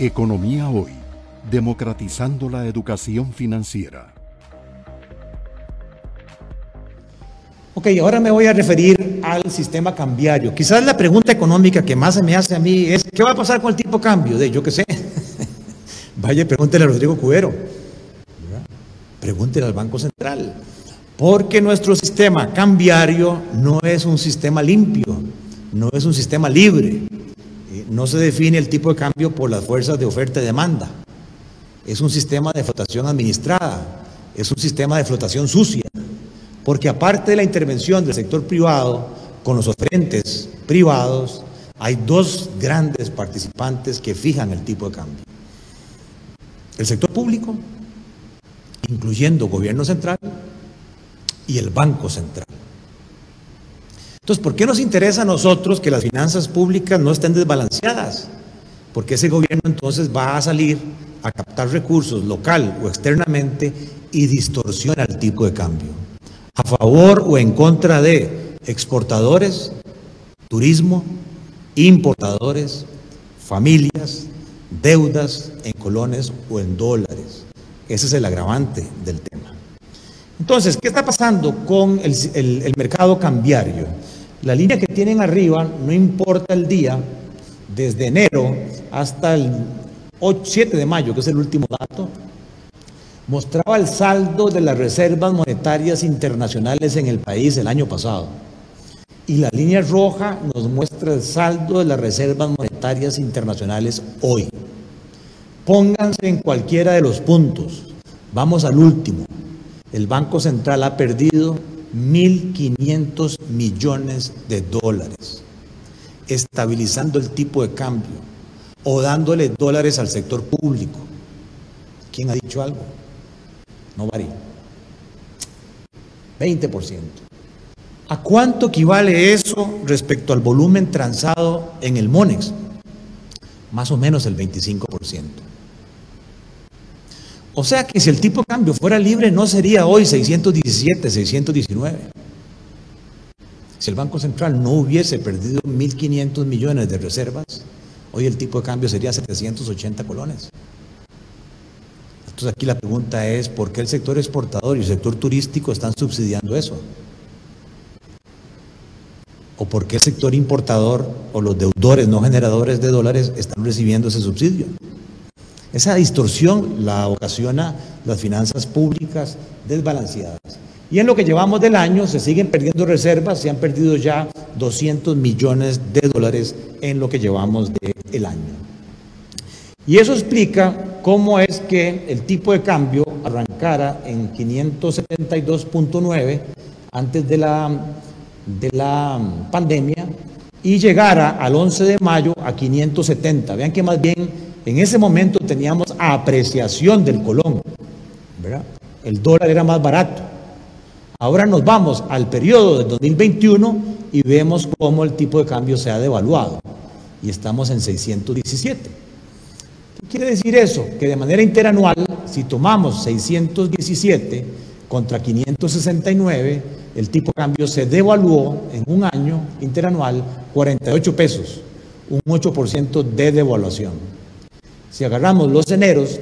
Economía Hoy, democratizando la educación financiera. Ok, ahora me voy a referir al sistema cambiario. Quizás la pregunta económica que más se me hace a mí es, ¿qué va a pasar con el tipo cambio? De yo qué sé. Vaya, pregúntele a Rodrigo Cubero. Pregúntele al Banco Central. Porque nuestro sistema cambiario no es un sistema limpio, no es un sistema libre. No se define el tipo de cambio por las fuerzas de oferta y demanda. Es un sistema de flotación administrada, es un sistema de flotación sucia. Porque aparte de la intervención del sector privado con los oferentes privados, hay dos grandes participantes que fijan el tipo de cambio. El sector público, incluyendo gobierno central, y el Banco Central. Entonces, ¿por qué nos interesa a nosotros que las finanzas públicas no estén desbalanceadas? Porque ese gobierno entonces va a salir a captar recursos local o externamente y distorsiona el tipo de cambio. A favor o en contra de exportadores, turismo, importadores, familias, deudas en colones o en dólares. Ese es el agravante del tema. Entonces, ¿qué está pasando con el, mercado cambiario? La línea que tienen arriba, no importa el día, desde enero hasta el 7 de mayo, que es el último dato, mostraba el saldo de las reservas monetarias internacionales en el país el año pasado. Y la línea roja nos muestra el saldo de las reservas monetarias internacionales hoy. Pónganse en cualquiera de los puntos. Vamos al último el Banco Central ha perdido 1.500 millones de dólares, estabilizando el tipo de cambio o dándole dólares al sector público. ¿Quién ha dicho algo? No varía. 20%. ¿A cuánto equivale eso respecto al volumen transado en el MONEX? Más o menos el 25%. O sea que si el tipo de cambio fuera libre no sería hoy 617, 619. Si el Banco Central no hubiese perdido 1.500 millones de reservas, hoy el tipo de cambio sería 780 colones. Entonces aquí la pregunta es, ¿por qué el sector exportador y el sector turístico están subsidiando eso? ¿O por qué el sector importador o los deudores no generadores de dólares están recibiendo ese subsidio? Esa distorsión la ocasiona las finanzas públicas desbalanceadas. Y en lo que llevamos del año se siguen perdiendo reservas, se han perdido ya 200 millones de dólares en lo que llevamos del año. Y eso explica cómo es que el tipo de cambio arrancara en 572.9 antes de la, de la pandemia y llegara al 11 de mayo a 570. Vean que más bien en ese momento teníamos apreciación del colón, ¿verdad? El dólar era más barato. Ahora nos vamos al periodo del 2021 y vemos cómo el tipo de cambio se ha devaluado y estamos en 617. ¿Qué quiere decir eso? Que de manera interanual, si tomamos 617 contra 569, el tipo de cambio se devaluó en un año interanual 48 pesos, un 8% de devaluación. Si agarramos los eneros,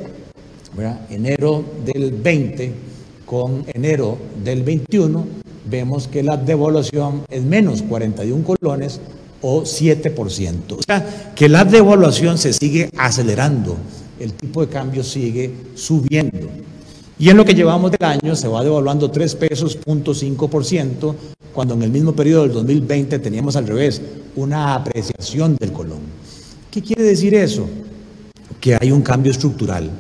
enero del 20 con enero del 21, vemos que la devaluación es menos 41 colones o 7%. O sea, que la devaluación se sigue acelerando, el tipo de cambio sigue subiendo. Y en lo que llevamos del año se va devaluando 3 pesos, 0.5%, cuando en el mismo periodo del 2020 teníamos al revés, una apreciación del colón. ¿Qué quiere decir eso? Que hay un cambio estructural,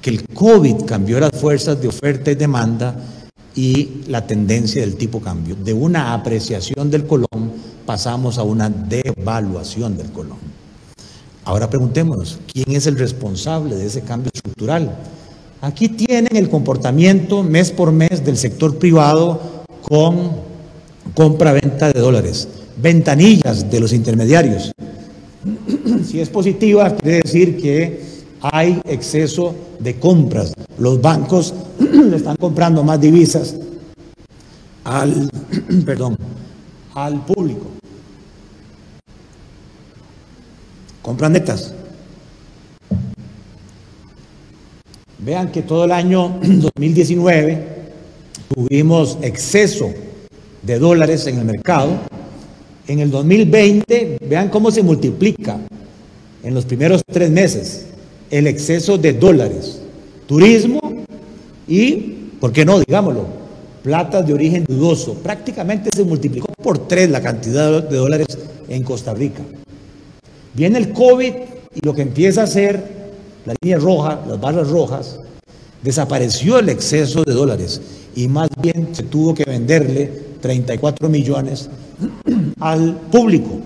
que el COVID cambió las fuerzas de oferta y demanda y la tendencia del tipo cambio. De una apreciación del colón pasamos a una devaluación del colón. Ahora preguntémonos, ¿quién es el responsable de ese cambio estructural? Aquí tienen el comportamiento mes por mes del sector privado con compra-venta de dólares, ventanillas de los intermediarios. Si es positiva, quiere decir que hay exceso de compras. Los bancos le están comprando más divisas al, perdón, al público. Compran netas. Vean que todo el año 2019 tuvimos exceso de dólares en el mercado. En el 2020, vean cómo se multiplica en los primeros tres meses el exceso de dólares. Turismo y, ¿por qué no? Digámoslo, platas de origen dudoso. Prácticamente se multiplicó por tres la cantidad de dólares en Costa Rica. Viene el COVID y lo que empieza a hacer la línea roja, las barras rojas, desapareció el exceso de dólares y más bien se tuvo que venderle 34 millones al público.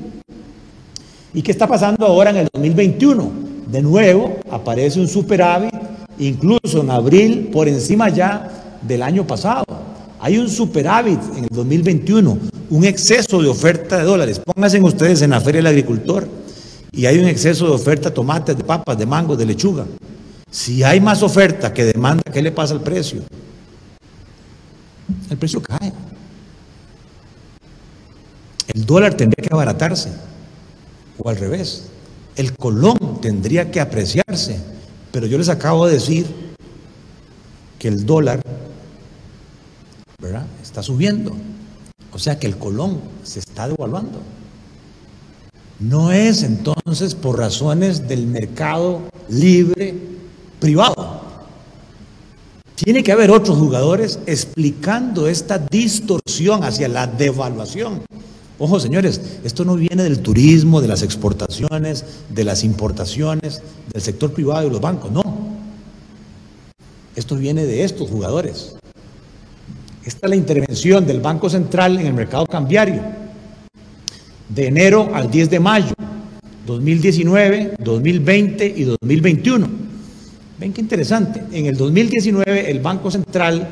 ¿Y qué está pasando ahora en el 2021? De nuevo aparece un superávit, incluso en abril, por encima ya del año pasado. Hay un superávit en el 2021, un exceso de oferta de dólares. Pónganse ustedes en la Feria del Agricultor y hay un exceso de oferta de tomates, de papas, de mangos, de lechuga. Si hay más oferta que demanda, ¿qué le pasa al precio? El precio cae. El dólar tendría que abaratarse, o al revés. El colón tendría que apreciarse. Pero yo les acabo de decir que el dólar ¿verdad? está subiendo. O sea que el colón se está devaluando. No es entonces por razones del mercado libre privado. Tiene que haber otros jugadores explicando esta distorsión hacia la devaluación. Ojo, señores, esto no viene del turismo, de las exportaciones, de las importaciones, del sector privado y los bancos, no. Esto viene de estos jugadores. Esta es la intervención del Banco Central en el mercado cambiario de enero al 10 de mayo, 2019, 2020 y 2021. Ven qué interesante. En el 2019 el Banco Central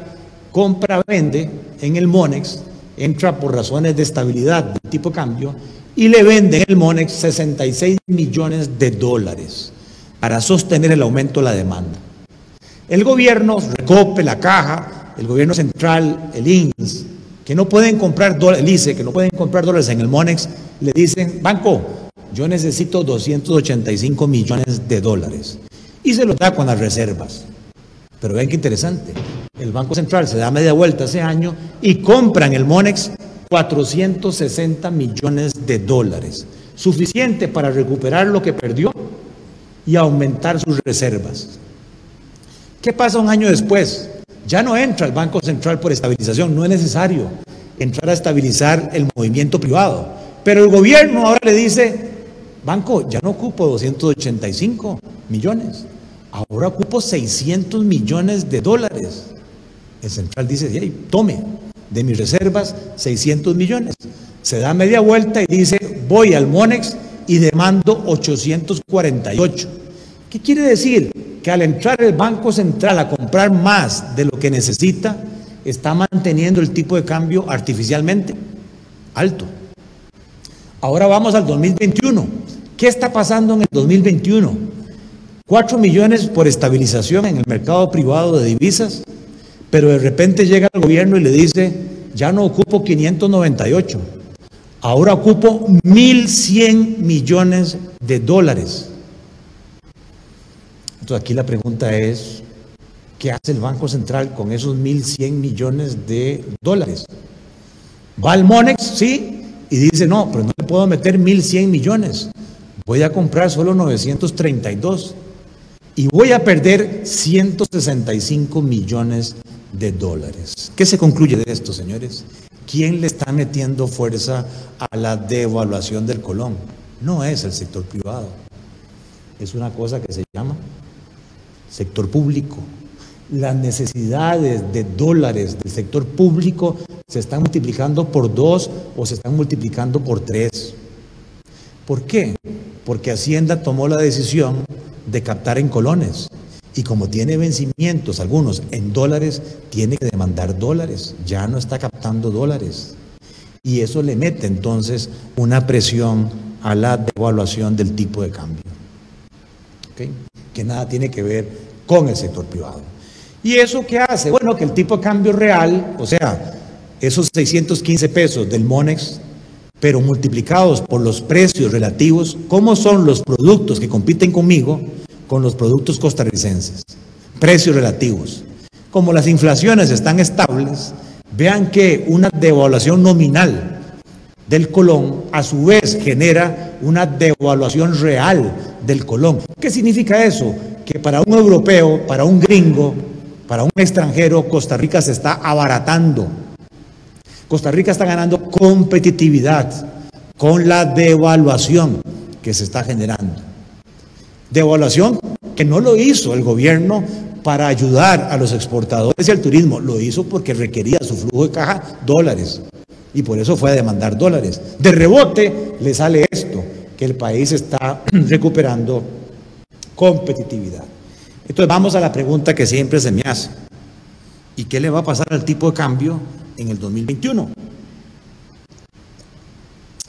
compra, vende en el MONEX, entra por razones de estabilidad del tipo de cambio y le vende en el MONEX 66 millones de dólares para sostener el aumento de la demanda. El gobierno recope la caja, el gobierno central, el INS, que no pueden comprar dólares, el ICE, que no pueden comprar dólares en el MONEX, le dicen, banco, yo necesito 285 millones de dólares. Y se los da con las reservas. Pero ven qué interesante. El Banco Central se da media vuelta ese año y compra en el MONEX 460 millones de dólares. Suficiente para recuperar lo que perdió y aumentar sus reservas. ¿Qué pasa un año después? Ya no entra el Banco Central por estabilización, no es necesario entrar a estabilizar el movimiento privado. Pero el gobierno ahora le dice, banco, ya no ocupo 285 millones, ahora ocupo 600 millones de dólares. El central dice, tome de mis reservas 600 millones. Se da media vuelta y dice, voy al Monex y demando 848. ¿Qué quiere decir? Que al entrar el Banco Central a comprar más de lo que necesita, está manteniendo el tipo de cambio artificialmente alto. Ahora vamos al 2021. ¿Qué está pasando en el 2021? 4 millones por estabilización en el mercado privado de divisas, pero de repente llega el gobierno y le dice, ya no ocupo 598, ahora ocupo 1.100 millones de dólares. Entonces aquí la pregunta es, ¿qué hace el Banco Central con esos 1.100 millones de dólares? ¿Va al Monex? Sí, y dice, no, pero no le puedo meter 1.100 millones, voy a comprar solo 932 y voy a perder 165 millones de dólares. ¿Qué se concluye de esto, señores? ¿Quién le está metiendo fuerza a la devaluación del colón? No es el sector privado, es una cosa que se llama sector público. Las necesidades de dólares del sector público se están multiplicando por dos o se están multiplicando por tres. ¿Por qué? Porque Hacienda tomó la decisión de captar en colones. Y como tiene vencimientos, algunos en dólares, tiene que demandar dólares. Ya no está captando dólares. Y eso le mete entonces una presión a la devaluación del tipo de cambio. Que nada tiene que ver con el sector privado. ¿Y eso qué hace? Bueno, que el tipo de cambio real, o sea, esos 615 pesos del Monex, pero multiplicados por los precios relativos, ¿cómo son los productos que compiten conmigo con los productos costarricenses? precios relativos. Como las inflaciones están estables, vean que una devaluación nominal del colón a su vez genera una devaluación real del colón. ¿Qué significa eso? Que para un europeo, para un gringo, para un extranjero, Costa Rica se está abaratando. Costa Rica está ganando competitividad con la devaluación que se está generando. Devaluación que no lo hizo el gobierno para ayudar a los exportadores y al turismo, lo hizo porque requería su flujo de caja dólares y por eso fue a demandar dólares. De rebote le sale esto, que el país está recuperando competitividad. Entonces vamos a la pregunta que siempre se me hace. ¿Y qué le va a pasar al tipo de cambio en el 2021?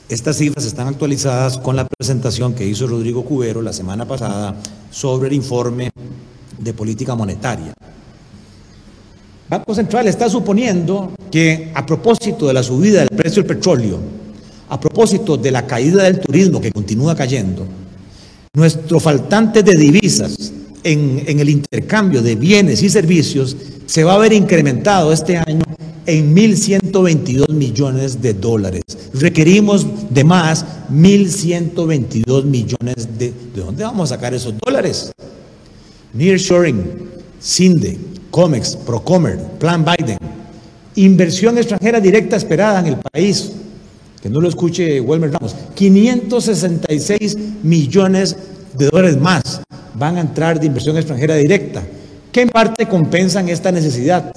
Estas cifras están actualizadas con la presentación que hizo Rodrigo Cubero la semana pasada sobre el informe de política monetaria. Banco Central está suponiendo que a propósito de la subida del precio del petróleo, a propósito de la caída del turismo que continúa cayendo, nuestro faltante de divisas en, en el intercambio de bienes y servicios se va a ver incrementado este año en 1.122 millones de dólares. Requerimos de más 1.122 millones de... ¿De dónde vamos a sacar esos dólares? Nearshoring, CINDE, COMEX, Procomer, Plan Biden, inversión extranjera directa esperada en el país, que no lo escuche Wilmer Ramos, 566 millones de dólares más van a entrar de inversión extranjera directa, que en parte compensan esta necesidad.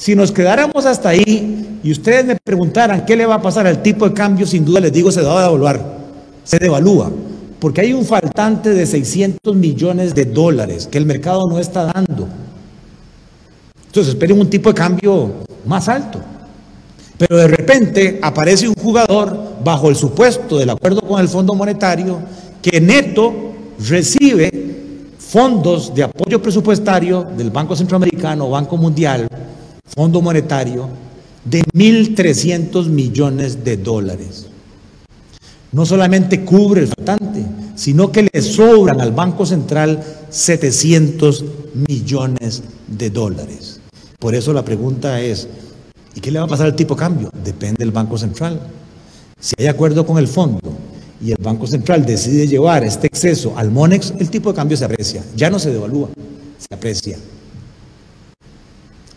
Si nos quedáramos hasta ahí y ustedes me preguntaran qué le va a pasar al tipo de cambio, sin duda les digo se va a devaluar, se devalúa, porque hay un faltante de 600 millones de dólares que el mercado no está dando. Entonces esperen un tipo de cambio más alto. Pero de repente aparece un jugador bajo el supuesto del acuerdo con el Fondo Monetario que neto recibe fondos de apoyo presupuestario del Banco Centroamericano, Banco Mundial, Fondo Monetario de 1.300 millones de dólares. No solamente cubre el faltante, sino que le sobran al Banco Central 700 millones de dólares. Por eso la pregunta es, ¿y qué le va a pasar al tipo de cambio? Depende del Banco Central. Si hay acuerdo con el fondo y el Banco Central decide llevar este exceso al MONEX, el tipo de cambio se aprecia, ya no se devalúa, se aprecia.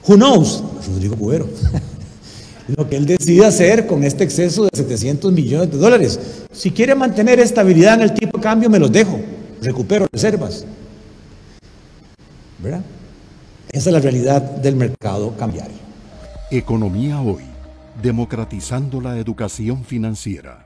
Who knows? Rodrigo Cubero. Lo que él decide hacer con este exceso de 700 millones de dólares. Si quiere mantener estabilidad en el tipo de cambio, me los dejo. Recupero reservas. ¿Verdad? Esa es la realidad del mercado cambiario. Economía hoy, democratizando la educación financiera.